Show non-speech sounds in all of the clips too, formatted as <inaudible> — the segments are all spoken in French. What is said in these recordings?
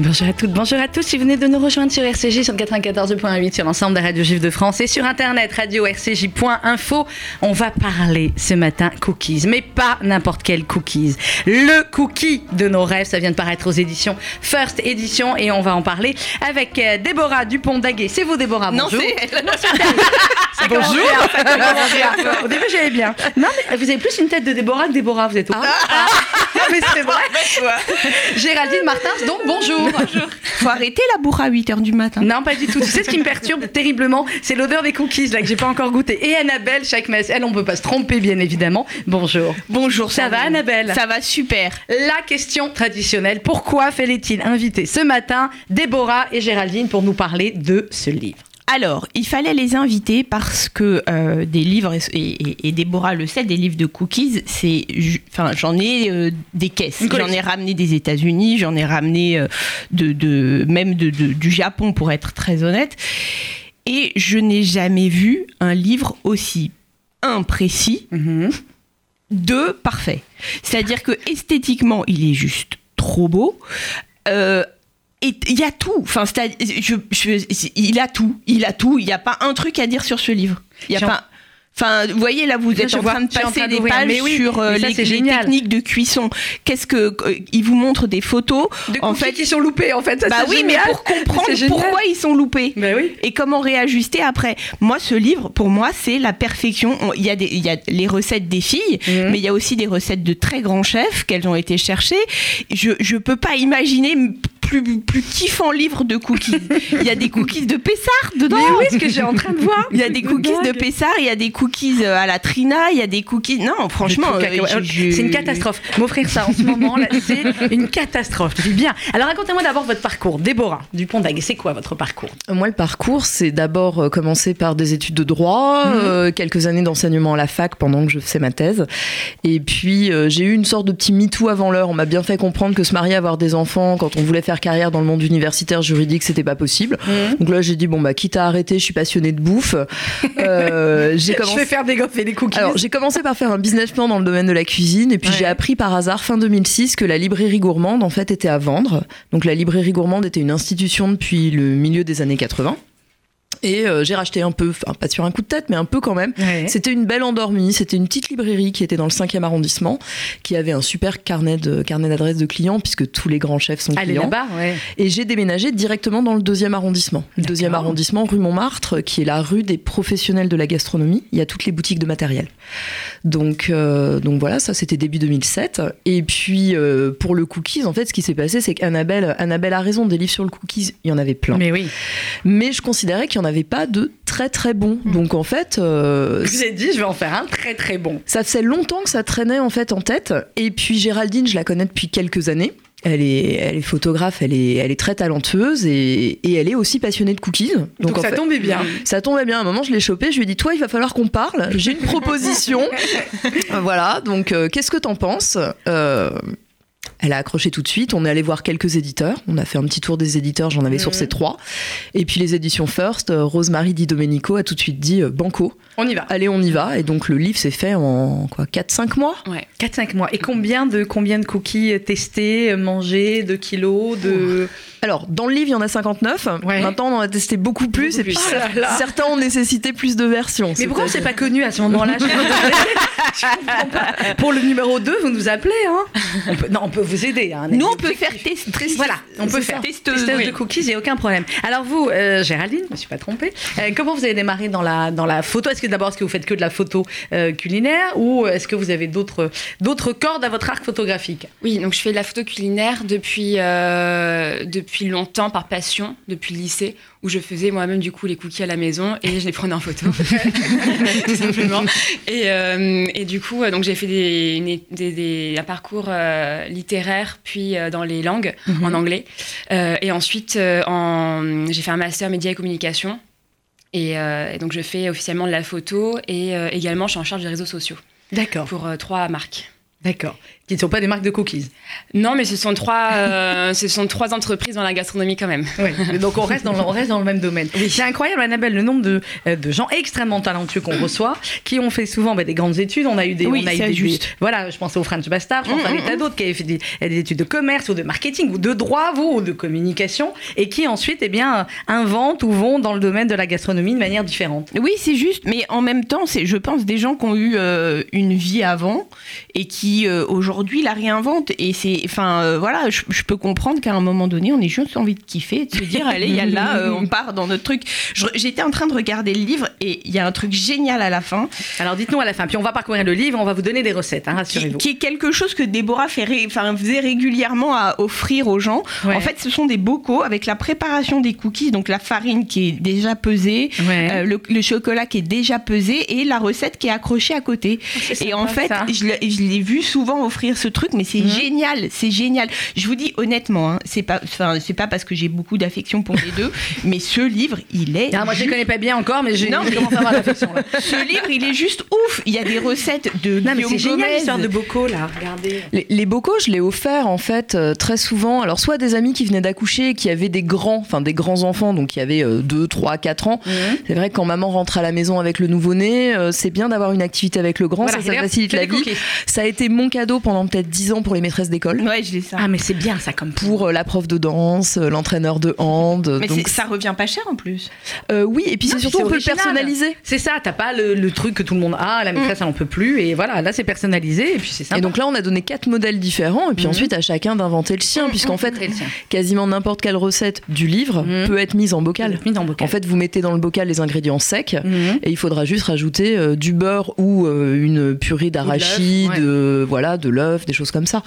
Bonjour à toutes, bonjour à tous. Si vous venez de nous rejoindre sur RCJ sur 94.8 sur l'ensemble des radios juives de France et sur internet radio-rcj.info, on va parler ce matin cookies, mais pas n'importe quel cookies. Le cookie de nos rêves, ça vient de paraître aux éditions First Edition et on va en parler avec euh, Déborah Dupont-Daguet. C'est vous Déborah, Non, bonjour. c'est elle. Ça commence bien, ça commence <laughs> bien. Au début j'allais bien. Non mais vous avez plus une tête de Déborah que Déborah, vous êtes au Ah, mais c'est vrai. <laughs> Géraldine Martins, donc bonjour. Faut arrêter la bourre à 8h du matin. Non, pas du tout. Tu sais ce qui me perturbe terriblement? C'est l'odeur des cookies là que j'ai pas encore goûté. Et Annabelle, chaque messe, elle, on peut pas se tromper, bien évidemment. Bonjour. Bonjour, Ça va, Annabelle? Ça va super. La question traditionnelle pourquoi fallait-il inviter ce matin Déborah et Géraldine pour nous parler de ce livre? Alors, il fallait les inviter parce que euh, des livres, et, et- et Déborah le sait, des livres de cookies, c'est, enfin, j'en ai euh, des caisses. J'en ai ramené des États-Unis, j'en ai ramené euh, de, de- même de, de- du Japon pour être très honnête. Et je n'ai jamais vu un livre aussi imprécis deux parfait. C'est-à-dire que esthétiquement, il est juste trop beau. Euh, et il y a tout. Enfin, je, je- il a tout. Il a tout. Il n'y a pas un truc à dire sur ce livre. Il y a pas. Enfin, vous voyez là, vous êtes je en vois, train de je passer des pages oui, sur euh, ça, les, techniques de cuisson. Qu'est-ce que euh, il vous montre des photos De En fait, qui sont loupés, en fait. Ça, bah oui, mais pour comprendre pourquoi ils sont loupés Bah oui. et comment réajuster après. Moi, ce livre, pour moi, c'est la perfection. On- Il y, a des, il y a les recettes des filles, Mhm. mais il y a aussi des recettes de très grands chefs qu'elles ont été cherchées. Je ne peux pas imaginer plus, plus kiffant livre de cookies. Il y a des cookies de Pessard dedans. Mais oui, ce que j'ai en train de voir. Il y a des cookies de Pessard, il y a des cookies euh, à la Trina, il y a des cookies. Non, franchement, euh, c'est une catastrophe. M'offrir ça en ce moment, c'est une catastrophe. Je dis bien. Alors racontez-moi d'abord votre parcours. Déborah Dupont-Daguet, c'est quoi votre parcours? Moi, le parcours, c'est d'abord euh, commencer par des études de droit, Mhm. euh, quelques années d'enseignement à la fac pendant que je faisais ma thèse. Et puis, euh, j'ai eu une sorte de petit MeToo avant l'heure. On m'a bien fait comprendre que se marier, avoir des enfants, quand on voulait faire carrière dans le monde universitaire juridique, c'était pas possible. Donc là, j'ai dit, bon, bah, quitte à arrêter, je suis passionnée de bouffe. Euh, <laughs> j'ai Je commencé... vais faire des gaufres et des cookies. Alors, j'ai commencé par faire un business plan dans le domaine de la cuisine, et puis Ouais. j'ai appris par hasard fin 2006 que la librairie gourmande en fait était à vendre. Donc la librairie gourmande était une institution depuis le milieu des années 80. Et euh, j'ai racheté un peu, enfin pas sur un coup de tête, mais un peu quand même. Ouais. C'était une belle endormie. C'était une petite librairie qui était dans le 5e arrondissement, qui avait un super carnet de carnet d'adresses de clients, puisque tous les grands chefs sont Allez clients. là-bas, ouais. Et j'ai déménagé directement dans le deuxième arrondissement. Le D'accord. deuxième arrondissement, rue Montmartre, qui est la rue des professionnels de la gastronomie. Il y a toutes les boutiques de matériel. Donc, euh, donc voilà, ça c'était début 2007. Et puis euh, pour le cookies, en fait, ce qui s'est passé, c'est qu'Annabelle Annabelle a raison. Des livres sur le cookies, il y en avait plein. Mais oui. Mais je considérais qu'il n'y en avait pas de très très bons. Donc en fait, euh, Je vous ai dit, je vais en faire un très très bon. ça faisait longtemps que ça traînait en fait en tête. Et puis Géraldine, je la connais depuis quelques années. Elle est, elle est photographe, elle est, elle est très talentueuse et, et elle est aussi passionnée de cookies. Donc, ça fait, tombait bien. ça tombait bien. À un moment, je l'ai chopé. Je lui ai dit, toi, il va falloir qu'on parle. J'ai une proposition. <laughs> Voilà. Donc, euh, qu'est-ce que t'en penses Euh, Elle a accroché tout de suite. On est allé voir quelques éditeurs. On a fait un petit tour des éditeurs. J'en avais Mhm. sourcé trois. Et puis les éditions First, euh, Rosemary Di Domenico a tout de suite dit euh, Banco. On y va. Allez, on y va. Et donc le livre s'est fait en quoi 4-5 mois? Ouais, 4-5 mois. Et combien de, combien de cookies testés, euh, mangés, de kilos, de... Alors, dans le livre, il y en a 59. Ouais. Maintenant, on en a testé beaucoup plus. Beaucoup et puis, plus. Oh là là. certains ont nécessité plus de versions. Mais pourquoi on s'est pas connu à ce moment-là <laughs> Je comprends pas. Pour le numéro 2, vous nous appelez. Hein? On peut, non, on peut vous aider. Hein, Nous, on peut faire tester. Voilà, on peut faire testeuse, Testeuse, oui. de cookies, il n'y a aucun problème. Alors vous, euh, Géraldine, je ne me suis pas trompée, euh, comment vous avez démarré dans la, dans la photo? Est-ce que d'abord, est-ce que vous faites que de la photo euh, culinaire ou est-ce que vous avez d'autres, d'autres cordes à votre arc photographique? Oui, donc je fais de la photo culinaire depuis, euh, depuis longtemps par passion, depuis le lycée, où je faisais moi-même du coup les cookies à la maison et je les prenais en photo, <laughs> tout simplement. Et, euh, et du coup, euh, donc j'ai fait des, une- des- des- un parcours euh, littéraire, puis euh, dans les langues, en anglais. Et ensuite, en- j'ai fait un master média et communication. Et, et donc je fais officiellement de la photo et également je suis en charge des réseaux sociaux D'accord. pour trois marques. D'accord. Qui ne sont pas des marques de cookies. Non, mais ce sont trois, euh, <laughs> ce sont trois entreprises dans la gastronomie quand même. Oui, donc on reste dans le, on reste dans le même domaine. C'est incroyable, Annabelle, le nombre de, euh, de gens extrêmement talentueux qu'on reçoit, qui ont fait souvent bah, des grandes études. On a eu des, Oui, on a eu des- juste. des- voilà, je pense au French Bastard, je pense Mm, à mm, des tas d'autres qui avaient fait des, des études de commerce ou de marketing ou de droit, vous, ou de communication, et qui ensuite, eh bien, inventent ou vont dans le domaine de la gastronomie de manière différente. Oui, c'est juste, mais en même temps, c'est, je pense, des gens qui ont eu euh, une vie avant et qui euh, aujourd'hui la réinventent. Et c'est, enfin, euh, voilà, je, je peux comprendre qu'à un moment donné, on ait juste envie de kiffer, de se dire, <laughs> allez, y a là, euh, on part dans notre truc. J'étais en train de regarder le livre et il y a un truc génial à la fin, Alors dites-nous à la fin, puis on va parcourir le livre, on va vous donner des recettes, hein, rassurez-vous. qui est quelque chose que Déborah fait ré- faisait régulièrement à offrir aux gens. Ouais. En fait, ce sont des bocaux avec la préparation des cookies, donc la farine qui est déjà pesée, Ouais. euh, le, le chocolat qui est déjà pesé et la recette qui est accrochée à côté. c'est Et en fait, ça. je l'ai vu souvent offrir ce truc, mais c'est Mhm. génial, c'est génial. Je vous dis honnêtement, hein, c'est pas, enfin, c'est pas parce que j'ai beaucoup d'affection pour les deux, <laughs> mais ce livre, il est. Ah, moi, je ne connais pas bien encore, mais j'ai Non, commence à avoir l'affection. là. <laughs> Ce livre, il est juste ouf. Il y a des recettes de Non, mais c'est génial l'histoire de bocaux, là. Regardez. Les, les bocaux, je l'ai offert en fait euh, très souvent. Alors soit des amis qui venaient d'accoucher, qui avaient des grands, enfin des grands enfants, donc qui avaient 2, 3, 4 ans. C'est vrai que quand maman rentre à la maison avec le nouveau-né, euh, c'est bien d'avoir une activité avec le grand, Voilà, ça, facilite la vie. cookies. Ça a été mon cadeau pendant peut-être 10 ans pour les maîtresses d'école. Ouais, je l'ai ça. Ah, mais c'est bien ça comme Pour euh, la prof de danse, euh, l'entraîneur de hand. mais donc, ça revient pas cher en plus. euh, oui, et puis c'est surtout on peut le personnaliser. C'est ça, t'as pas le, le truc que tout le monde a, la maîtresse elle en peut plus, et voilà, là c'est personnalisé, et puis c'est sympa. Et donc là, on a donné quatre modèles différents, et puis Mhm. ensuite à chacun d'inventer le sien, puisqu'en fait, quasiment n'importe quelle recette du livre peut être mise en bocal. Mis dans le bocal. En fait, vous mettez dans le bocal les ingrédients secs. Et il faudra juste rajouter euh, du beurre ou euh, une purée d'arachide, ouais. euh, voilà, de l'œuf, des choses comme ça.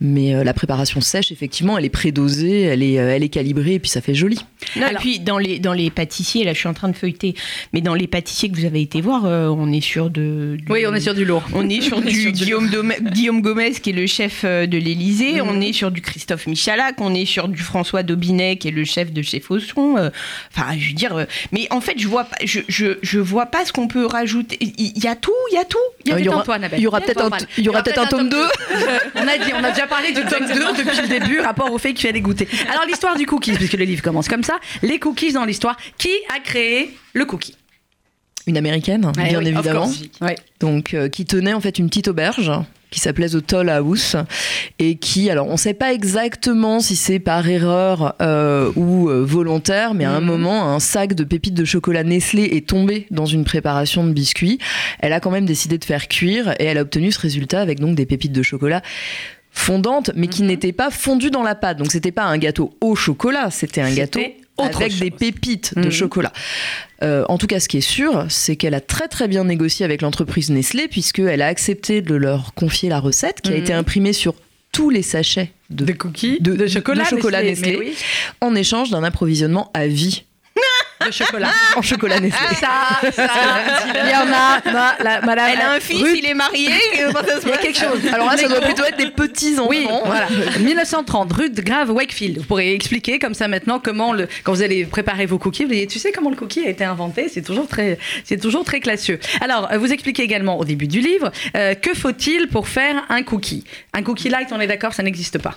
Mais euh, la préparation sèche, effectivement, elle est prédosée, elle est, euh, elle est calibrée, et puis ça fait joli. Non, Alors- et puis dans les, dans les pâtissiers, là je suis en train de feuilleter, mais dans les pâtissiers que vous avez été voir, euh, on est sur de. du- Oui, on est sur du lourd. On est sur <laughs> du Guillaume, Dome- Guillaume Gomez qui est le chef de l'Élysée, Mhm. on est sur du Christophe Michalak, on est sur du François Daubinet qui est le chef de chez Fosson. euh, Enfin, je veux dire, euh, mais en fait, je vois pas, je, je, je vois pas ce qu'on peut rajouter. Il y, a tout, il y a tout. Il y, Euh, aura peut-être il y aura peut-être un tome 2. <laughs> <laughs> on a dit, on a déjà parlé du tome 2 depuis le début, rapport au fait qu'il fallait goûter. Alors l'histoire du cookie, puisque le livre commence comme ça, les cookies dans l'histoire, qui a créé le cookie? Une américaine, Ouais, bien oui, évidemment. Ouais. Donc, euh, qui tenait en fait une petite auberge qui s'appelait The Toll House et qui, alors on ne sait pas exactement si c'est par erreur euh, ou euh, volontaire, mais à un Mhm. moment, un sac de pépites de chocolat Nestlé est tombé dans une préparation de biscuits. Elle a quand même décidé de faire cuire et elle a obtenu ce résultat avec donc des pépites de chocolat fondantes, mais qui Mhm. n'étaient pas fondues dans la pâte. Donc c'était pas un gâteau au chocolat, c'était un gâteau avec chose. des pépites de Mhm. chocolat. Euh, en tout cas, ce qui est sûr, c'est qu'elle a très très bien négocié avec l'entreprise Nestlé, puisqu'elle a accepté de leur confier la recette, qui a Mhm. été imprimée sur tous les sachets de, De cookies, de- de chocolat, de chocolat Nestlé. oui, en échange d'un approvisionnement à vie de chocolat. en chocolat Nestlé. Ça, ça, il y en a, ma- la- madame. Elle a un fils, Ruth, il est marié. il y a quelque chose. Alors là, ça doit plutôt être des petits enfants. Oui, voilà. 1930, rue de Grave, Wakefield. Vous pourrez expliquer comme ça maintenant comment le, quand vous allez préparer vos cookies, vous dites, tu sais comment le cookie a été inventé C'est toujours très, c'est toujours très classieux. Alors, euh, vous expliquez également au début du livre euh, que faut-il pour faire un cookie? Un cookie light, on est d'accord, ça n'existe pas.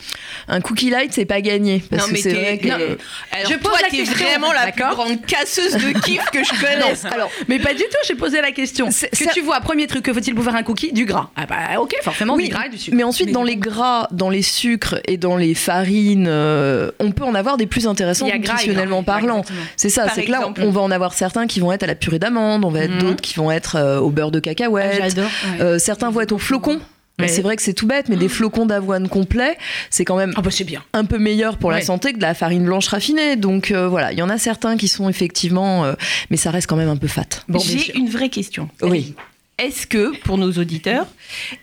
Un cookie light, c'est pas gagné. Parce Non, que mais c'est vrai que. non, Euh, Alors, Je pose toi, la question, vraiment la plus d'accord grande casseuse de <laughs> kiff que je connaisse. alors, Mais pas du tout, j'ai posé la question. Que tu vois, premier truc, que faut-il faire un cookie Du gras. Ah bah ok, forcément Oui, du gras et du sucre. mais ensuite, dans les gras, dans les sucres et dans les farines, euh, on peut en avoir des plus intéressants nutritionnellement parlant. C'est ça, c'est que là, on va en avoir certains qui vont être à la purée d'amande, on va être Mhm. d'autres qui vont être euh, au beurre de cacahuète. Euh, certains vont être au flocon. Ouais. C'est vrai que c'est tout bête, mais des <gasps> flocons d'avoine complets, c'est quand même Ah bah bien. un peu meilleur pour la santé que de la farine blanche raffinée. Donc euh, voilà, il y en a certains qui sont effectivement, euh, mais ça reste quand même un peu fat. Bon, J'ai une vraie question. Oui. Est-ce que, pour nos auditeurs,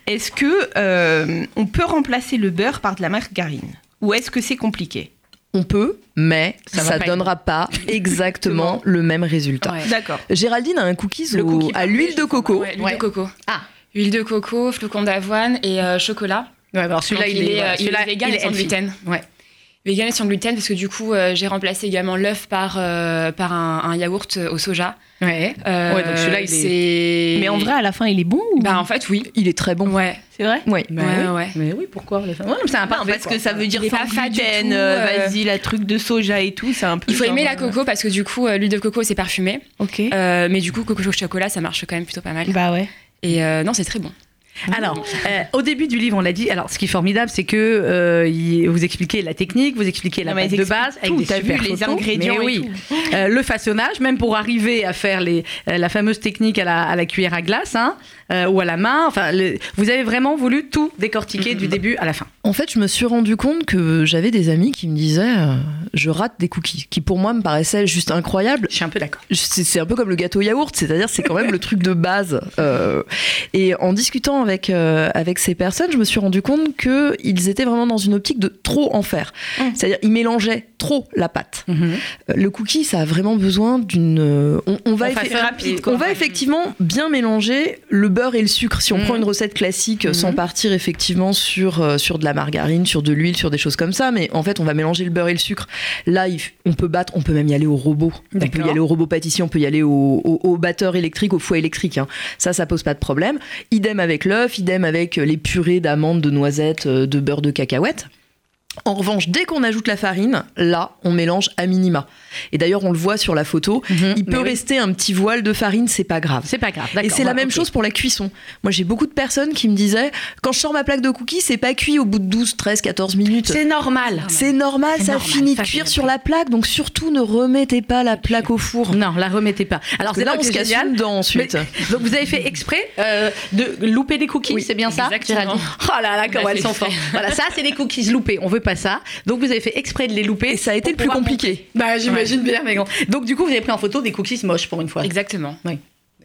est-ce que euh, on peut remplacer le beurre par de la margarine? Ou est-ce que c'est compliqué? On peut, mais Ça pas donnera pas <laughs> exactement le même résultat. Ouais. D'accord. Géraldine a un cookies Le au- cookie à l'huile de coco. Ouais, l'huile Ouais. de coco. Ah. Huile de coco, flocons d'avoine et euh, chocolat. Ouais, alors celui-là, il, est, euh, il est vegan il et sans healthy. gluten. Ouais. Vegan et sans gluten, parce que du coup, euh, j'ai remplacé également l'œuf par, euh, par un, un yaourt au soja. Ouais. Euh, Ouais, donc celui-là, il est- Mais en vrai, à la fin, il est bon ou... Bah, en fait, oui. Il est très bon. Ouais. c'est vrai Oui. Bah Ouais, oui. ouais. Mais oui, pourquoi les femmes Ouais, c'est un parfait, parce quoi. que ça veut dire est pas gluten, euh, euh. vas-y, la truc de soja et tout, c'est un peu. Il faut genre, aimer la euh, coco parce que du coup, euh, l'huile de coco, c'est parfumé. Ok. Euh, mais du coup, coco chocolat, ça marche quand même plutôt pas mal. Bah ouais. Et euh, non, c'est très bon. Alors, euh, au début du livre, on l'a dit. Alors, ce qui est formidable, c'est que euh, il- vous expliquez la technique, vous expliquez la ils de base avec tout, des super vu les photos. ingrédients Mais et oui, Euh, le façonnage, même pour arriver à faire les, euh, la fameuse technique à la, à la cuillère à glace, hein, euh, ou à la main. Enfin, le- vous avez vraiment voulu tout décortiquer du début à la fin. En fait, je me suis rendu compte que j'avais des amis qui me disaient euh, je rate des cookies, qui pour moi me paraissaient juste incroyables. Je suis un peu d'accord. C'est un peu comme le gâteau yaourt, c'est-à-dire c'est quand même le truc de base. Euh, et en discutant avec euh, avec ces personnes, je me suis rendu compte que ils étaient vraiment dans une optique de trop en faire. Mm. C'est-à-dire ils mélangeaient trop la pâte. Euh, Le cookie, ça a vraiment besoin d'une. On, on va effe- rapide, on va effectivement bien mélanger le beurre et le sucre. Si on prend une recette classique, Mhm. sans partir effectivement sur, euh, sur de la margarine, sur de l'huile, sur des choses comme ça, mais en fait, on va mélanger le beurre et le sucre. Là, on peut battre, on peut même y aller au robot. On peut y aller au robot pâtissier, on peut y aller au, au- au batteur électrique, au foie électrique. hein. Ça, ça pose pas de problème. Idem avec l'œuf, idem avec les purées d'amandes, de noisettes, euh, de beurre de cacahuète. En revanche, dès qu'on ajoute la farine, là, on mélange à minima. Et d'ailleurs, on le voit sur la photo, il Mhm. Mais peut oui. rester un petit voile de farine, c'est pas grave. C'est pas grave. Et c'est la même chose pour la cuisson. Moi, j'ai beaucoup de personnes qui me disaient quand je sors ma plaque de cookies, c'est pas cuit au bout de 12, 13, 14 minutes. C'est normal. C'est normal, ça normal, finit de cuire sur la plaque, donc surtout ne remettez pas la plaque au four. Non, la remettez pas. Alors, c'est là, là on se casse une dent ensuite. Mais- <laughs> donc vous avez fait exprès euh, de louper des cookies, Oui, c'est bien ça exactement. Oh là là, comment a elles sont fortes. Voilà, ça c'est des cookies loupés, on veut pas ça. Donc vous avez fait exprès de les louper. Et ça a été le plus compliqué. Bah j'imagine bien, mais bon. Donc du coup vous avez pris en photo des cookies moches pour une fois. Exactement. Et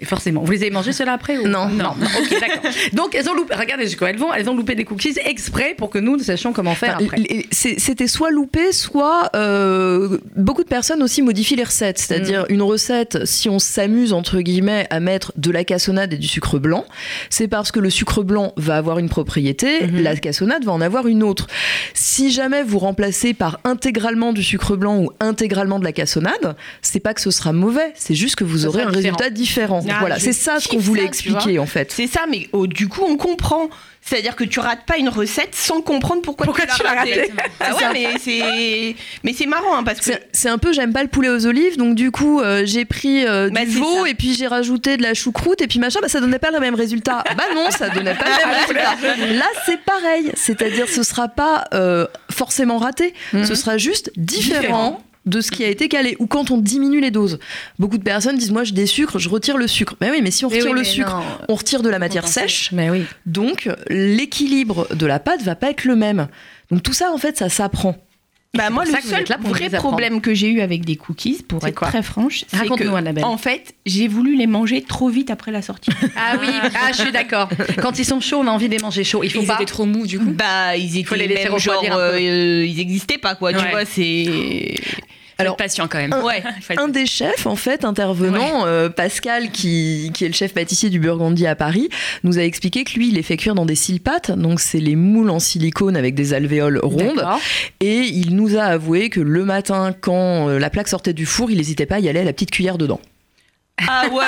forcément. Vous les avez mangés ceux-là après ou... Non. non. non. Ok, d'accord. Donc elles ont loupé. Regardez jusqu'où elles vont. Elles ont loupé des cookies exprès pour que nous nous sachions comment faire Enfin, après. C'était soit loupé, soit euh, beaucoup de personnes aussi modifient les recettes. C'est-à-dire Mm. une recette, si on s'amuse entre guillemets à mettre de la cassonade et du sucre blanc, c'est parce que le sucre blanc va avoir une propriété, Mhm. la cassonade va en avoir une autre. Si jamais vous remplacez par intégralement du sucre blanc ou intégralement de la cassonade, c'est pas que ce sera mauvais, c'est juste que vous aurez un résultat différent. Ah, voilà, c'est ça ce qu'on voulait ça, expliquer en fait. C'est ça, mais oh, du coup, on comprend. C'est-à-dire que tu rates pas une recette sans comprendre pourquoi, Pourquoi tu l'as ratée. Ah ouais, mais c'est mais c'est marrant hein, parce que C'est- un peu, j'aime pas le poulet aux olives, donc du coup, euh, j'ai pris euh, Bah, du veau ça. et puis j'ai rajouté de la choucroute et puis machin, bah, ça donnait pas le même résultat. <laughs> bah non, ça donnait pas le même résultat. Là, c'est pareil, c'est-à-dire ce sera pas euh, forcément raté, Mhm. ce sera juste différent. Différent. De ce qui a été calé ou quand on diminue les doses. Beaucoup de personnes disent moi je désucre, je retire le sucre. Mais oui, mais si on retire oui, le sucre, non. on retire de la matière sèche. Mais oui. Donc l'équilibre de la pâte va pas être le même. Donc tout ça en fait ça s'apprend. bah moi le seul vrai problème que j'ai eu avec des cookies, pour être quoi très franche, c'est que en fait j'ai voulu les manger trop vite après la sortie. <laughs> Ah oui, ah, je suis d'accord. Quand ils sont chauds, on a envie de les manger chauds. Il faut Ils pas. étaient trop mous du coup. bah ils étaient Faut les laisser même genre euh, ils existaient pas quoi. Tu vois c'est Alors patient quand même. ouais. Faut être Un des chefs, en fait, intervenant, euh, Pascal, qui, qui est le chef pâtissier du Burgundy à Paris, nous a expliqué que lui, il les fait cuire dans des silpates, donc c'est les moules en silicone avec des alvéoles rondes. Et il nous a avoué que le matin, quand euh, la plaque sortait du four, il n'hésitait pas à y aller à la petite cuillère dedans. Ah ouais,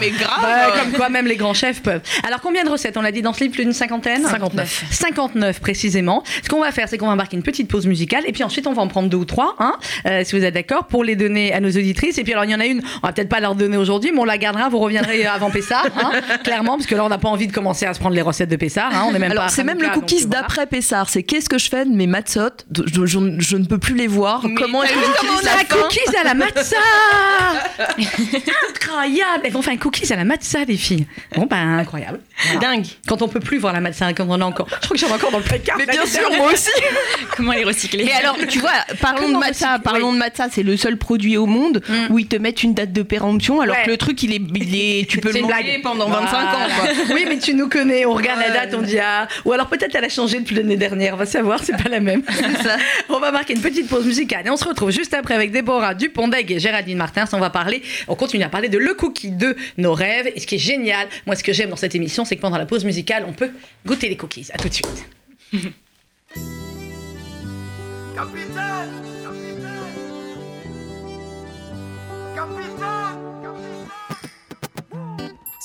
mais grave. Bah, comme quoi, même les grands chefs peuvent. Alors, combien de recettes On l'a dit dans ce livre, plus d'une cinquantaine 59. 59 précisément. Ce qu'on va faire, c'est qu'on va marquer une petite pause musicale et puis ensuite on va en prendre deux ou trois, hein, euh, si vous êtes d'accord, pour les donner à nos auditrices. Et puis alors il y en a une, on va peut-être pas leur donner aujourd'hui, mais on la gardera. Vous reviendrez <laughs> avant Pessard, hein, clairement, parce que là on n'a pas envie de commencer à se prendre les recettes de Pessard. Hein, on est même pas. Alors, c'est même le cookies d'après Pessard. C'est qu'est-ce que je fais de mes matzottes je, je- je ne peux plus les voir. Mais Comment est-ce que j'utilise On la a un fin cookies à la matza <laughs> Incroyable Elles vont faire un cookies à la matza, les filles. Bon, ben, incroyable. Voilà. Dingue. Quand on peut plus voir la matza, comme on a encore. Je crois que j'en ai encore dans le placard. Mais bien sûr, moi aussi. <laughs> Comment les recycler Mais alors, tu vois, parlons Comment de matza. recycler Parlons de matza, c'est le seul produit au monde Mm. où ils te mettent une date de péremption, alors Ouais. que le truc, il est, il est- tu peux le manger blague. pendant 25 ans. Quoi. <laughs> Oui, mais tu nous connais, on regarde la date, on dit ah. Ou alors peut-être elle a changé depuis l'année dernière, on va savoir, c'est pas la même. <laughs> on va marquer une petite pause musicale et on se retrouve juste après avec Déborah Dupont-Dègue et Géraldine Martins. On va parler, on continue à parler de le cookie de nos rêves. Et ce qui est génial, moi ce que j'aime dans cette émission, c'est que pendant la pause musicale, on peut goûter les cookies. À tout de suite. <laughs>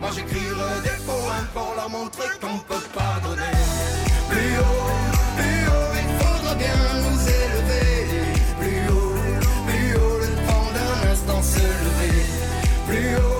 Moi j'écrirai des poèmes pour leur montrer qu'on peut pas donner. Plus haut, plus haut, il faudra bien nous élever. Plus haut, plus haut, le temps d'un instant se lever. Plus haut,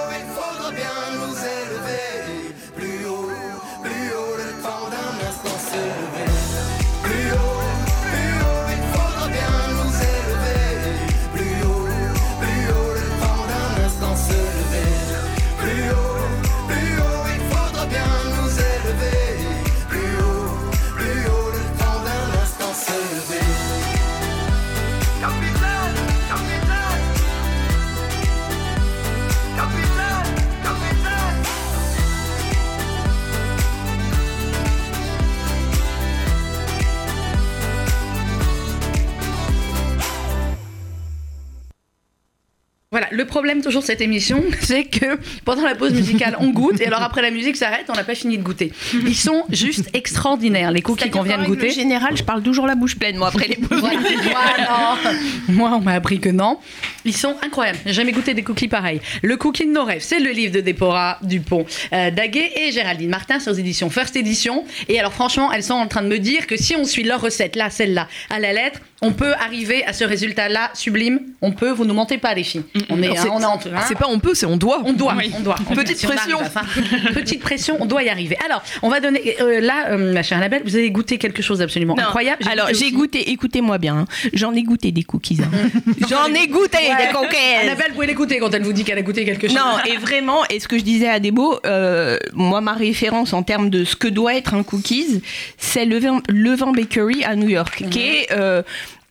Voilà, le problème toujours de cette émission, <laughs> c'est que pendant la pause musicale, on goûte, et alors après la musique s'arrête, on n'a pas fini de goûter. Ils sont juste extraordinaires, les cookies qu'on vient de goûter. En général, je parle toujours la bouche pleine, moi, après les pauses. Voilà. <laughs> Moi, on m'a appris que non. Ils sont incroyables. J'ai jamais goûté des cookies pareils. Le cookie de nos rêves, c'est le livre de Déborah Dupont euh, Daguet et Géraldine Martin sur les éditions First Edition. Et alors, franchement, elles sont en train de me dire que si on suit leur recette, là, celle-là, à la lettre, on peut arriver à ce résultat-là sublime. On peut, vous nous mentez pas, les filles. On est, hein, on est hein. C'est pas on peut, c'est on doit. On doit, on doit. On- Petite si on pression. arrive. Petite pression, on doit y arriver. Alors, on va donner. euh, là, euh, ma chère Annabelle, vous avez goûté quelque chose d'absolument incroyable. Alors, j'ai goûté, écoutez-moi bien, hein. j'en ai goûté des cookies. hein. <laughs> J'en ai goûté Ouais. des cookies. Annabelle, vous pouvez l'écouter quand elle vous dit qu'elle a goûté quelque chose. Non, et vraiment, et ce que je disais à Debo, euh, moi, ma référence en termes de ce que doit être un cookies, c'est le vin, le vin Bakery à New York, qui est euh,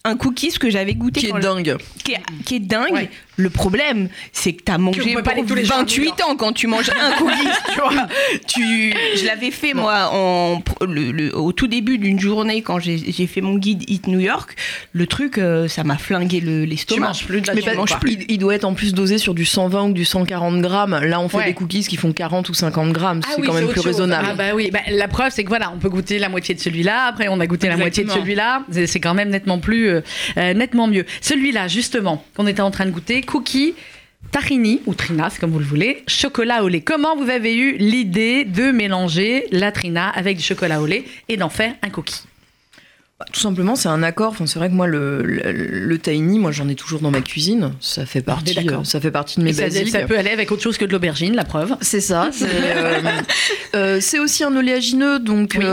un cookies que j'avais goûté. Qui est dingue. Qui est, qui est dingue. Ouais. Le problème, c'est que mangé pour les jours à New 28 York. ans quand tu manges un cookies, <laughs> tu vois. Tu, je l'avais fait, moi, en, le- le- au tout début d'une journée, quand j'ai fait mon guide Eat New York. Le truc, euh, ça m'a flingué le- tu l'estomac. manges plus de la Mais il, il doit être en plus dosé sur du 120 ou du 140 grammes. Là, on fait Ouais. des cookies qui font 40 ou 50 grammes. Ah c'est oui, quand même plus chose. raisonnable. Ah bah oui, bah, la preuve c'est que voilà, on peut goûter la moitié de celui-là, après on a goûté la moitié de celui-là, c'est c'est quand même nettement plus, euh, euh, nettement mieux. Celui-là justement qu'on était en train de goûter, cookie. Tahini ou trina, c'est comme vous le voulez, chocolat au lait. Comment vous avez eu l'idée de mélanger la trina avec du chocolat au lait et d'en faire un cookie? Bah, Tout simplement, c'est un accord. Enfin, c'est vrai que moi, le, le, le tahini, moi, j'en ai toujours dans ma cuisine. Ça fait partie, d'accord. euh, ça fait partie de mes Et ça, basiques. ça peut aller avec autre chose que de l'aubergine, la preuve. C'est ça. C'est euh, <laughs> euh, aussi un oléagineux, donc Oui.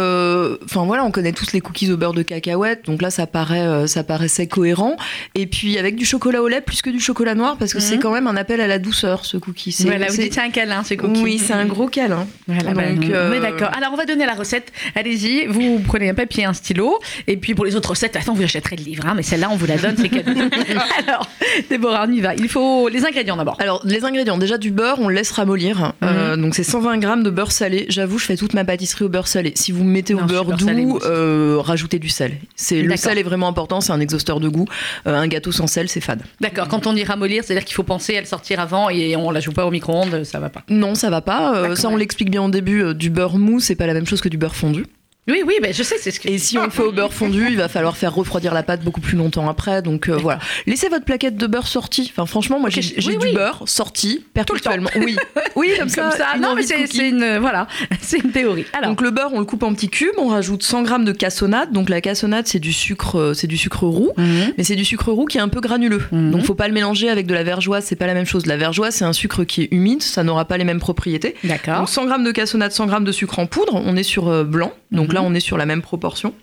enfin voilà, on connaît tous les cookies au beurre de cacahuète, donc là ça paraît, ça paraissait cohérent. Et puis avec du chocolat au lait plus que du chocolat noir, parce que Mhm. c'est quand même un appel à la douceur ce cookie. C'est- Voilà, vous dites un câlin, ce cookie. oui, c'est un gros câlin. Voilà, bah, Donc, d'accord. Alors, on va donner la recette. Allez-y, vous prenez un papier, un stylo. Et puis, pour les autres recettes, attends, vous achèterez le livre. hein, mais celle-là, on vous la donne, c'est cadeau. <laughs> Alors, Déborah, on y va. Il faut les ingrédients d'abord. Alors, les ingrédients, déjà du beurre, on le laisse ramollir. Euh, Mhm. donc, c'est 120 grammes de beurre salé. J'avoue, je fais toute ma pâtisserie au beurre salé. Si vous mettez au Non, beurre beurre doux, salé, euh, rajoutez du sel. C'est le sel est vraiment important, c'est un exhausteur de goût. Euh, un gâteau sans sel, c'est fade. D'accord, quand on dit ramollir, c'est-à-dire qu'il faut penser à le sortir avant et on la joue pas au micro-ondes, ça va pas. Non, ça va pas. Euh, ça, on l'explique bien au début. du beurre mou, c'est pas la même chose que du beurre fondu. Oui, oui, ben, je sais, c'est ce que Et si on le fait au beurre fondu, il va falloir faire refroidir la pâte beaucoup plus longtemps après. Donc euh, voilà. Laissez votre plaquette de beurre sortie. Enfin, franchement, moi, j'ai oui, du oui. beurre sorti le temps. perpétuellement. Oui, <laughs> oui, comme, Comme ça, une non, mais c'est une. Voilà, <laughs> c'est une théorie. Alors, Donc le beurre, on le coupe en petits cubes. On rajoute 100 grammes de cassonade. Donc la cassonade, c'est du sucre, euh, c'est du sucre roux. Mhm. Mais c'est du sucre roux qui est un peu granuleux. Mhm. Donc faut pas le mélanger avec de la vergeoise, c'est pas la même chose. La vergeoise, c'est un sucre qui est humide, ça n'aura pas les mêmes propriétés. d'accord. Donc 100 grammes de cassonade, 100 grammes de sucre en poudre, on est sur euh, blanc. Donc Mhm. Là, on est sur la même proportion.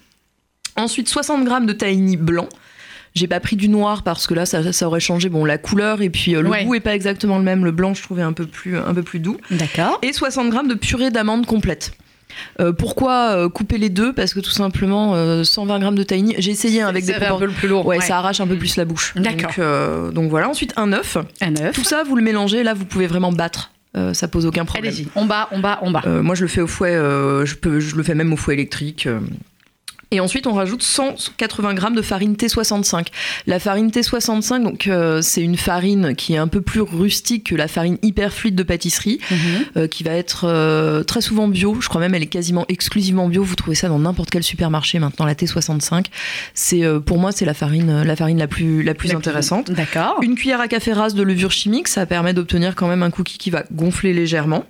Ensuite, 60 grammes de tahini blanc. J'ai pas pris du noir parce que là, ça, ça aurait changé bon, la couleur et puis euh, le Ouais. goût est pas exactement le même. Le blanc, je trouvais un peu plus, un peu plus doux. D'accord. Et 60 grammes de purée d'amande complète. Euh, pourquoi euh, couper les deux? Parce que tout simplement, euh, 120 grammes de tahini, j'ai essayé hein, avec des Ça fait un proportions. peu le plus lourd. Ouais, ça arrache un peu plus la bouche. D'accord. Donc, donc voilà. Ensuite, un œuf. Un œuf. Tout ça, vous le mélangez. Là, vous pouvez vraiment battre. Euh, ça pose aucun problème. Allez-y, on bat, on bat, on bat. Euh, moi, je le fais au fouet. euh, je, peux, je le fais même au fouet électrique. Euh. Et ensuite, on rajoute 180 grammes de farine T65. La farine T65, donc euh, c'est une farine qui est un peu plus rustique que la farine hyper fluide de pâtisserie, Mhm. euh, qui va être euh, très souvent bio. Je crois même elle est quasiment exclusivement bio. Vous trouvez ça dans n'importe quel supermarché maintenant. La T65, c'est euh, pour moi c'est la farine, la farine la plus la plus La intéressante. D'accord. Une cuillère à café rase de levure chimique, ça permet d'obtenir quand même un cookie qui va gonfler légèrement.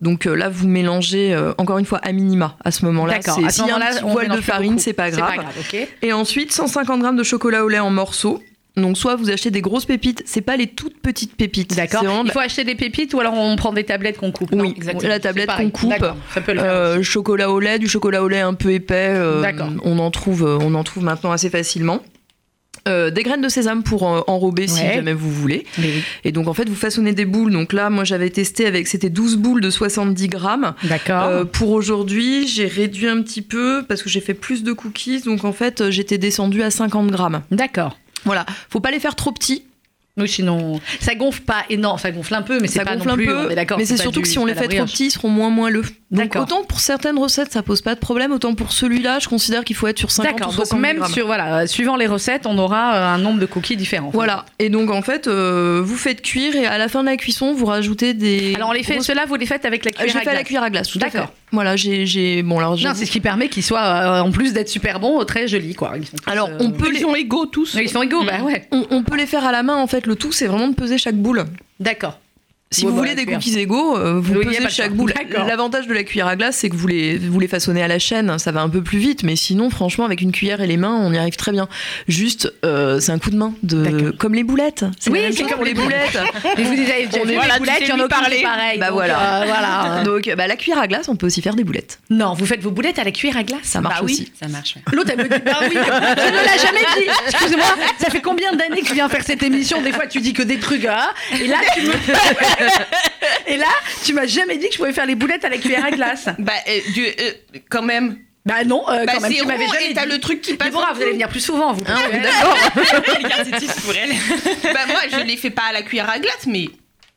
Donc euh, là, vous mélangez euh, encore une fois à minima à ce moment-là. S'il y a un petit poil de farine, c'est pas grave. ok. Et ensuite, 150 grammes de chocolat au lait en morceaux. Donc soit vous achetez des grosses pépites, c'est pas les toutes petites pépites. D'accord. Vraiment Il faut acheter des pépites ou alors on prend des tablettes qu'on coupe. Oui, exactement. la tablette qu'on coupe. D'accord, Ça peut le faire. Euh, chocolat au lait, du chocolat au lait un peu épais. euh, D'accord. On en trouve, on en trouve maintenant assez facilement. Euh, des graines de sésame pour enrober si jamais vous voulez. Oui. Et donc en fait vous façonnez des boules. Donc là moi j'avais testé avec c'était 12 boules de 70 grammes. D'accord. Euh, pour aujourd'hui j'ai réduit un petit peu parce que j'ai fait plus de cookies. Donc en fait euh, j'étais descendue à 50 grammes. D'accord. Voilà, faut pas les faire trop petits. Oui, sinon, ça gonfle pas énorme, ça gonfle un peu, mais c'est pas gonfle non plus. un peu. d'accord. mais c'est surtout que si on les fait trop petits ils seront moins moelleux. Donc autant pour certaines recettes ça pose pas de problème, autant pour celui-là je considère qu'il faut être sur 50 ou D'accord. 60 Donc même grammes. sur voilà, euh, suivant les recettes, on aura euh, un nombre de cookies différents. Voilà. Et donc en fait, euh, vous faites cuire et à la fin de la cuisson, vous rajoutez des. Alors on les fait, ceux-là, vous les faites avec la cuillère à fait à la glace. cuillère à glace, tout à fait. D'accord. Voilà, j'ai, j'ai, bon alors. Non, c'est ce qui permet qu'ils soient, euh, en plus d'être super bons, très jolis, quoi. Ils sont tous, Alors, euh, on peut Ils les, sont égaux tous. Ils sont égaux, bah ouais. on, on peut les faire à la main. En fait, le tout, c'est vraiment de peser chaque boule. D'accord. Si vous bah, voulez des cuillère. cookies égaux, euh, vous Oui, pesez chaque boule. L'avantage de la cuillère à glace, c'est que vous les, vous les façonnez à la chaîne, ça va un peu plus vite. Mais sinon, franchement, avec une cuillère et les mains, on y arrive très bien. Juste, euh, c'est un coup de main, de, comme les boulettes. C'est Oui, c'est comme les les boulettes. Et vous avez déjà On vu les voilà, tu boulettes, t'es il y en a est pareil. Bah donc, voilà. euh, voilà. <laughs> Donc, bah, la cuillère à glace, on peut aussi faire des boulettes. Non, vous faites vos boulettes à la cuillère à glace. Ça marche Bah oui. aussi. Ça marche, ouais. L'autre, elle me dit, bah oui, <laughs> je ne l'ai jamais dit. Excusez-moi, ça fait combien d'années que tu viens faire cette émission? Des fois, tu dis que des trucs, hein, et là, tu me... <laughs> <laughs> et là, tu m'as jamais dit que je pouvais faire les boulettes à la cuillère à glace. <laughs> Bah, euh, du- euh, quand même. Bah non, euh, Bah, quand même, tu m'avais jamais et t'as dit. le truc qui passe. Vous allez venir plus souvent, vous. Hein, D'accord. <laughs> Pour elle. Bah, moi, je les fais pas à la cuillère à glace, mais.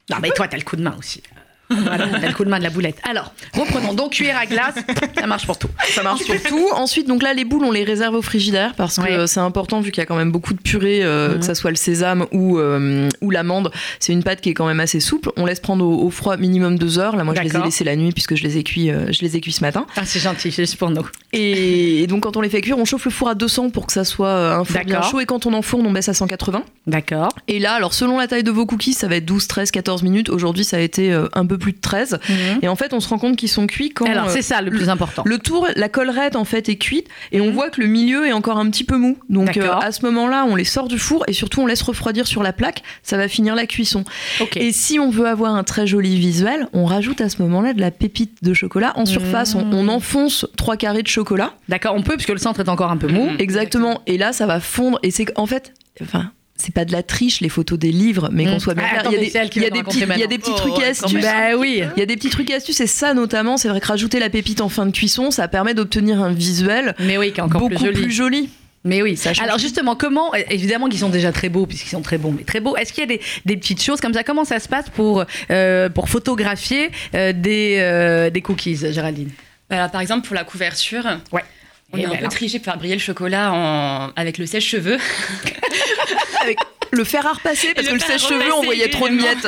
Non, mais toi, t'as le coup de main aussi. Voilà, t'as le coup de main de la boulette. Alors, reprenons. Donc, cuillère à glace, ça marche pour tout. Ça marche pour tout. Ensuite, donc là, les boules, on les réserve au frigidaire parce que Ouais. c'est important vu qu'il y a quand même beaucoup de purée, euh, Mhm. que ça soit le sésame ou, euh, ou l'amande. C'est une pâte qui est quand même assez souple. On laisse prendre au, au froid minimum deux heures. Là, moi, je les ai laissés la nuit puisque je les ai cuits, euh, je les ai cuits ce matin. Ah, c'est gentil, c'est juste pour nous. Et, et donc, quand on les fait cuire, on chauffe le four à 200 pour que ça soit un four bien chaud. Et quand on enfourne, on baisse à 180. D'accord. Et là, alors selon la taille de vos cookies, ça va être 12, 13, 14 minutes. Aujourd'hui, ça a été un peu plus de 13. Mhm. Et en fait, on se rend compte qu'ils sont cuits quand Alors, euh, c'est ça le plus important. le tour, la collerette en fait est cuite et on Mhm. voit que le milieu est encore un petit peu mou. Donc euh, à ce moment-là, on les sort du four et surtout on laisse refroidir sur la plaque. Ça va finir la cuisson. Et si on veut avoir un très joli visuel, on rajoute à ce moment-là de la pépite de chocolat en surface. On, on enfonce trois carrés de chocolat. D'accord, on peut, puisque le centre est encore un peu mou. Exactement. Et là, ça va fondre. Et c'est en fait, enfin. C'est pas de la triche les photos des livres, mais Mm. qu'on soit bien Ah, clair. il y a des, qui il y a va des nous petits, raconter il y a des petits maintenant. trucs Oh, et astuces. Bah oui. Il y a des petits trucs et astuces et ça notamment, c'est vrai que rajouter la pépite en fin de cuisson, ça permet d'obtenir un visuel Mais oui, qui est encore beaucoup plus joli. plus joli. Mais oui. Ça change Alors justement, comment, évidemment qu'ils sont déjà très beaux, puisqu'ils sont très bons, mais très beaux, est-ce qu'il y a des, des petites choses comme ça? Comment ça se passe pour, euh, pour photographier euh, des, euh, des cookies, Géraldine? Alors, par exemple, pour la couverture, Ouais. On Et a un voilà. peu triché pour faire briller le chocolat en... avec le sèche-cheveux. Le fer à repasser <laughs> parce que le sèche-cheveux, on voyait trop de miettes. <laughs>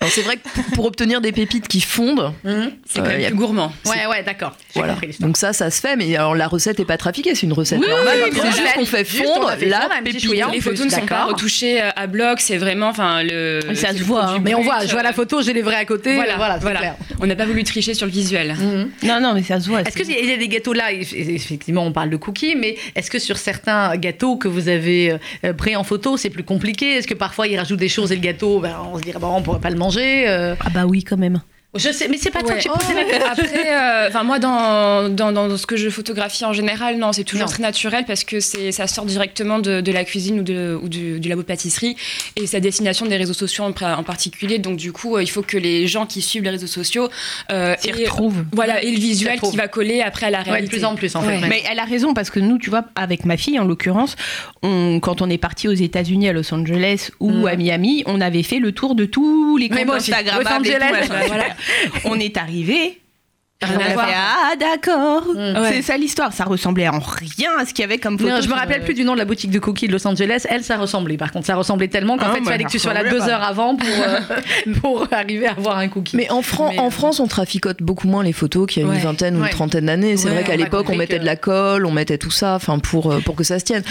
Alors, c'est vrai que pour, pour obtenir des pépites qui fondent, C'est Euh, quand même y a- plus gourmand. Ouais, ouais, d'accord. Voilà. Donc ça, ça se fait, mais alors la recette est pas trafiquée, c'est une recette Oui, normale. oui, c'est juste qu'on fait Juste, on fondre a fait la pépite. Les photos ne sont pas retouchées euh, à bloc, c'est vraiment, enfin, le. Ça c'est se voit, hein. Mais on voit, je vois la euh, photo, j'ai les vrais à côté. Voilà, voilà, c'est voilà. clair. On n'a pas voulu tricher sur le visuel. Mhm. Non, non, mais ça se voit. Est-ce qu'il y a des gâteaux là eff- Effectivement, on parle de cookies, mais est-ce que sur certains gâteaux que vous avez euh, pris en photo, c'est plus compliqué? Est-ce que parfois ils rajoutent des choses et le gâteau, ben, on se dirait, bon, on pourrait pas le manger euh. Ah bah oui, quand même. Je sais, mais c'est pas toi Ouais. que j'ai posé la question. Après, euh, enfin moi dans, dans, dans ce que je photographie en général, non, c'est toujours Non. très naturel parce que c'est ça sort directement de, de la cuisine ou, de, ou du, du labo de pâtisserie et c'est à destination des réseaux sociaux en, en particulier. Donc du coup, euh, il faut que les gens qui suivent les réseaux sociaux euh, S'y aient- retrouve. voilà et le visuel retrouvent. qui va coller après à la Ouais, de réalité. plus en plus en fait. Ouais. Mais elle a raison parce que nous, tu vois, avec ma fille en l'occurrence, on- quand on est parti aux États-Unis, à Los Angeles ou Mm. à Miami, on avait fait le tour de tous les comptes. Instagram. Los Angeles, voilà. On est arrivé. Rien à voir. ah d'accord, Mm. c'est ça l'histoire. Ça ressemblait en rien à ce qu'il y avait comme photo. Non, je me rappelle euh, plus du nom de la boutique de cookies de Los Angeles. Elle, ça ressemblait. Par contre, ça ressemblait tellement qu'en Ah, fait, il bah, fallait que tu sois là deux heures avant pour, euh, <laughs> <laughs> pour arriver à avoir un cookie. Mais en, Fran- Mais, en euh, France, on traficote beaucoup moins les photos qu'il y a une Ouais. vingtaine ou Ouais. une trentaine d'années. C'est Ouais, vrai qu'à l'époque, on mettait que- de la colle, on mettait tout ça, enfin pour euh, pour que ça se tienne.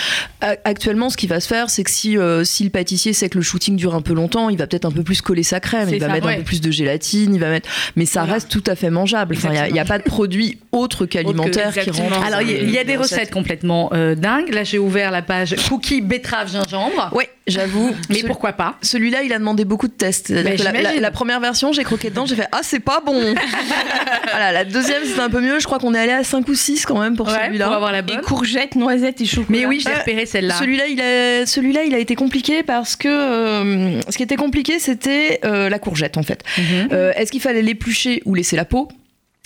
Actuellement, ce qui va se faire, c'est que si euh, si le pâtissier sait que le shooting dure un peu longtemps, il va peut-être un peu plus coller sa crème, il va ça, mettre un peu plus de gélatine, il va mettre, mais ça reste tout à fait mangeable. Enfin, il y a- il y a, pas de produit autre qu'alimentaire qui rentre. Alors, il y, a- il y a des recettes. recettes complètement euh, dingues. Là, j'ai ouvert la page cookies betterave gingembre. Ouais, j'avoue. Mais Celui- pourquoi pas Celui-là, il a demandé beaucoup de tests. La, la- j'imagine. la première version, j'ai croqué dedans, j'ai fait Ah, c'est pas bon <laughs> Voilà, la deuxième, c'était un peu mieux. Je crois qu'on est allé à 5 ou 6 quand même pour Ouais, celui-là. pour avoir la Et bonne. courgettes, noisettes et chocolat. Mais oui, j'ai Euh, repéré celle-là. Celui-là, il a, celui-là, il a été compliqué parce que euh, ce qui était compliqué, c'était euh, la courgette en fait. Mhm. Euh, Est-ce qu'il fallait l'éplucher ou laisser la peau?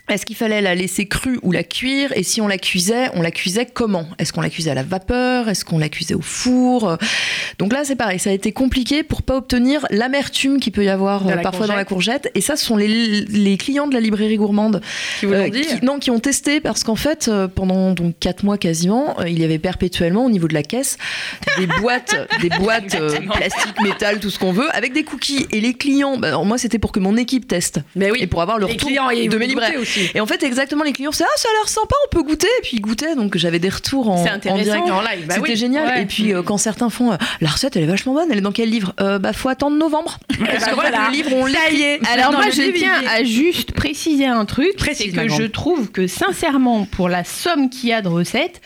Est-ce qu'il fallait la laisser crue ou la cuire? Et si on la cuisait, on la cuisait comment? Est-ce qu'on la cuisait à la vapeur? Est-ce qu'on la cuisait au four? Donc là, c'est pareil, ça a été compliqué pour pas obtenir l'amertume qu'il peut y avoir euh, parfois dans la courgette. Et ça, ce sont les, les clients de la librairie gourmande Qui vous l'ont euh, dit. qui- non, qui ont testé parce qu'en fait, euh, pendant donc quatre mois quasiment, il y avait perpétuellement au niveau de la caisse des <laughs> boîtes, des boîtes euh, plastique, métal, tout ce qu'on veut, avec des cookies. Et les clients, bah, moi, c'était pour que mon équipe teste. Mais oui. et pour avoir le retour clients de mes libraires. Et en fait, exactement, les clients, c'est ah, ça a l'air sympa, on peut goûter. Et puis ils goûtaient, donc j'avais des retours en, C'est en intéressant. direct. En live, bah C'était oui. génial. Ouais. Et puis euh, quand certains font euh, la recette, elle est vachement bonne, elle est dans quel livre? Euh, Bah faut attendre novembre. <laughs> Parce fait, voilà. le livre, on est. Alors moi, je tiens à juste préciser un truc, c'est que je trouve que sincèrement, pour la somme qu'il y a de recettes,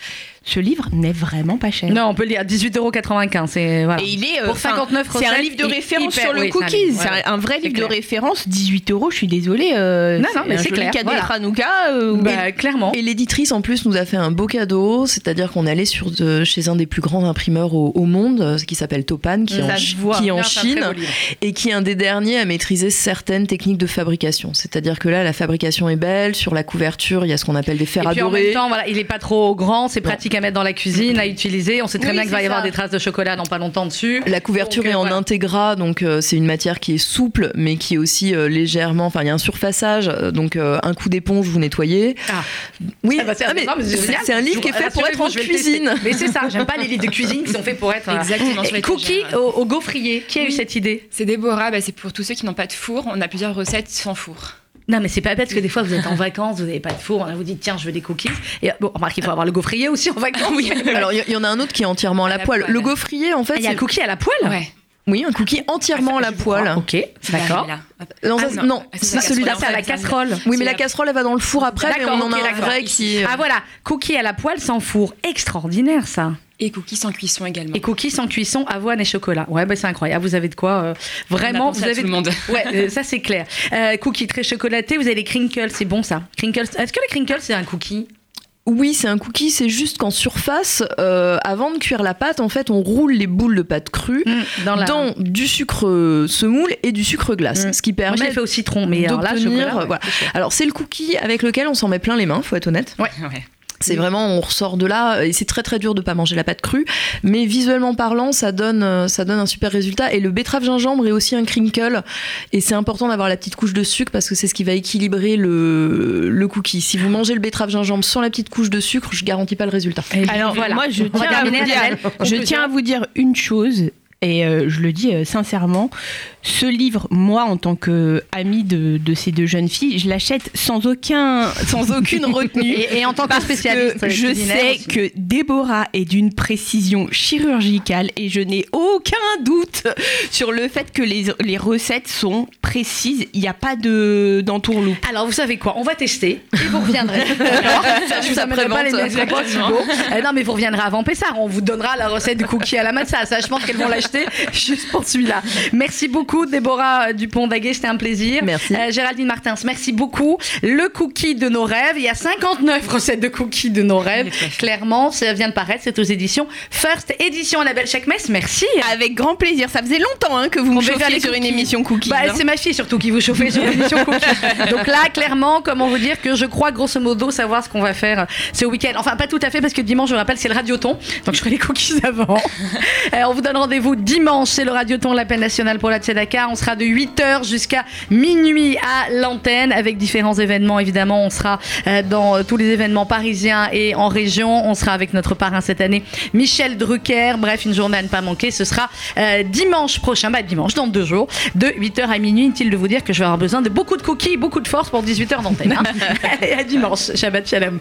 ce livre n'est vraiment pas cher. Non, on peut le dire. 18,95€. C'est voilà. Et il est euh, Pour enfin, 59 C'est un livre de référence hyper- sur le oui, c'est un cookies. C'est ouais, un, vrai livre clair. de référence. 18 euros, je suis désolée. euh, Non, non, mais un c'est clair, cadeau voilà. de Hanouka, euh, Bah, clairement. Et l'éditrice en plus nous a fait un beau cadeau, c'est-à-dire qu'on est allé sur de- chez un des plus grands imprimeurs au, au monde, qui s'appelle Topan, qui est en, qui est en Non, Chine et qui est un des derniers à maîtriser certaines techniques de fabrication. C'est-à-dire que là, la fabrication est belle, sur la couverture, il y a ce qu'on appelle des fers Et à puis en même temps, voilà, il est pas trop grand, c'est pratique à mettre dans la cuisine, à utiliser. On sait très Oui, bien qu'il va y avoir des traces de chocolat dans pas longtemps dessus. La couverture Donc, euh, est en voilà. intégra, donc euh, c'est une matière qui est souple, mais qui est aussi euh, légèrement. Enfin, il y a un surfaçage, donc euh, un coup d'éponge, vous nettoyez. Ah. Oui, Ah bah, c'est ah, un livre qui est fait pour être en cuisine. Mais c'est ça, j'aime pas les livres de cuisine qui sont faits pour être. Exactement. Cookie au, au gaufrier. Qui a eu cette idée? C'est Déborah, bah, c'est pour tous ceux qui n'ont pas de four. On a plusieurs recettes sans four. Non, mais c'est pas bête parce que des fois vous êtes en vacances, vous n'avez pas de four, on vous dit tiens, je veux des cookies. Et bon, remarque, il faut avoir le gaufrier aussi en vacances. Oui. <laughs> Alors, il y, en a un autre qui est entièrement à la, À la poêle. poêle. Le gaufrier, en fait, Ah, il y a c'est- le cookie à la poêle Ouais. Oui, un cookie entièrement à la poêle. Ok, d'accord. Non, ça- Ah, non, Ah, c'est celui-là. c'est à la casserole. Oui, mais la la- casserole, elle va dans le four après, mais on en a un vrai qui. euh, Ah voilà, cookie à la poêle sans four. Extraordinaire ça. Et cookies sans cuisson également. Et cookies sans cuisson, avoine et chocolat. Ouais, bah, c'est incroyable. Vous avez de quoi euh, On a Vraiment, vous à avez tout le monde. <laughs> Ouais, euh, ça c'est clair. Euh, cookies très chocolatés, vous avez les crinkles, c'est bon ça. Crinkles. Est-ce que les crinkles c'est un cookie? Oui, c'est un cookie, c'est juste qu'en surface, euh, avant de cuire la pâte, en fait, on roule les boules de pâte crue dans la dans du sucre semoule et du sucre glace, Mm. ce qui Moi je permet l'ai fait au citron, mais alors là chocolat. ouais, voilà. Alors c'est le cookie avec lequel on s'en met plein les mains, faut être honnête. Ouais. C'est vraiment, on ressort de là et c'est très très dur de pas manger la pâte crue, mais visuellement parlant, ça donne, euh, ça donne un super résultat. Et le betterave gingembre est aussi un crinkle et c'est important d'avoir la petite couche de sucre parce que c'est ce qui va équilibrer le, le cookie. Si vous mangez le betterave gingembre sans la petite couche de sucre, je garantis pas le résultat. Et Alors voilà. moi, je tiens, à vous, dire, je tiens à vous dire une chose. Et euh, je le dis euh, sincèrement, ce livre, moi, en tant que amie de, de ces deux jeunes filles, je l'achète sans aucun, sans aucune <laughs> retenue. Et, et en tant que spécialiste, que je sais aussi. que Déborah est d'une précision chirurgicale et je n'ai aucun doute sur le fait que les, les recettes sont précises. Il n'y a pas de d'entourloupe. Alors, vous savez quoi? On va tester et vous reviendrez. <laughs> D'accord je vous amènerai pas les. Eh non, mais vous reviendrez avant Pessard. On vous donnera la recette du cookie à la matza. Ça, je pense qu'elles vont l'acheter <laughs> juste pour celui-là. Merci beaucoup, Déborah Dupont-Daguet. C'était un plaisir. Merci. Euh, Géraldine Martins, merci beaucoup. Le cookie de nos rêves. Il y a 59 recettes de cookies de nos rêves. Clairement, ça vient de paraître. C'est aux éditions First Édition. Annabelle Chakmes, merci. Avec grand plaisir. Ça faisait longtemps hein, que vous me On faire chauffiez les sur une cookies. émission cookies. Bah, hein. c'est ma fille surtout qui vous chauffait sur l'émission Cookies. <laughs> Donc là, clairement, comment vous dire que je crois grosso modo savoir ce qu'on va faire euh, ce week-end. Enfin, pas tout à fait parce que dimanche, je vous rappelle, c'est le radioton. Donc je ferai les cookies <laughs> avant. Euh, on vous donne rendez-vous dimanche, c'est le radioton de la peine nationale pour la Tzedaka. On sera de 8h jusqu'à minuit à l'antenne avec différents événements. Évidemment, on sera euh, dans euh, tous les événements parisiens et en région. On sera avec notre parrain cette année, Michel Drucker. Bref, une journée à ne pas manquer. Ce sera euh, dimanche prochain, bah dimanche, dans deux jours, de 8h à minuit. Inutile de vous dire que je vais avoir besoin de beaucoup de cookies, beaucoup de force pour 18h d'antenne. hein. <laughs> À dimanche. Shabbat shalom.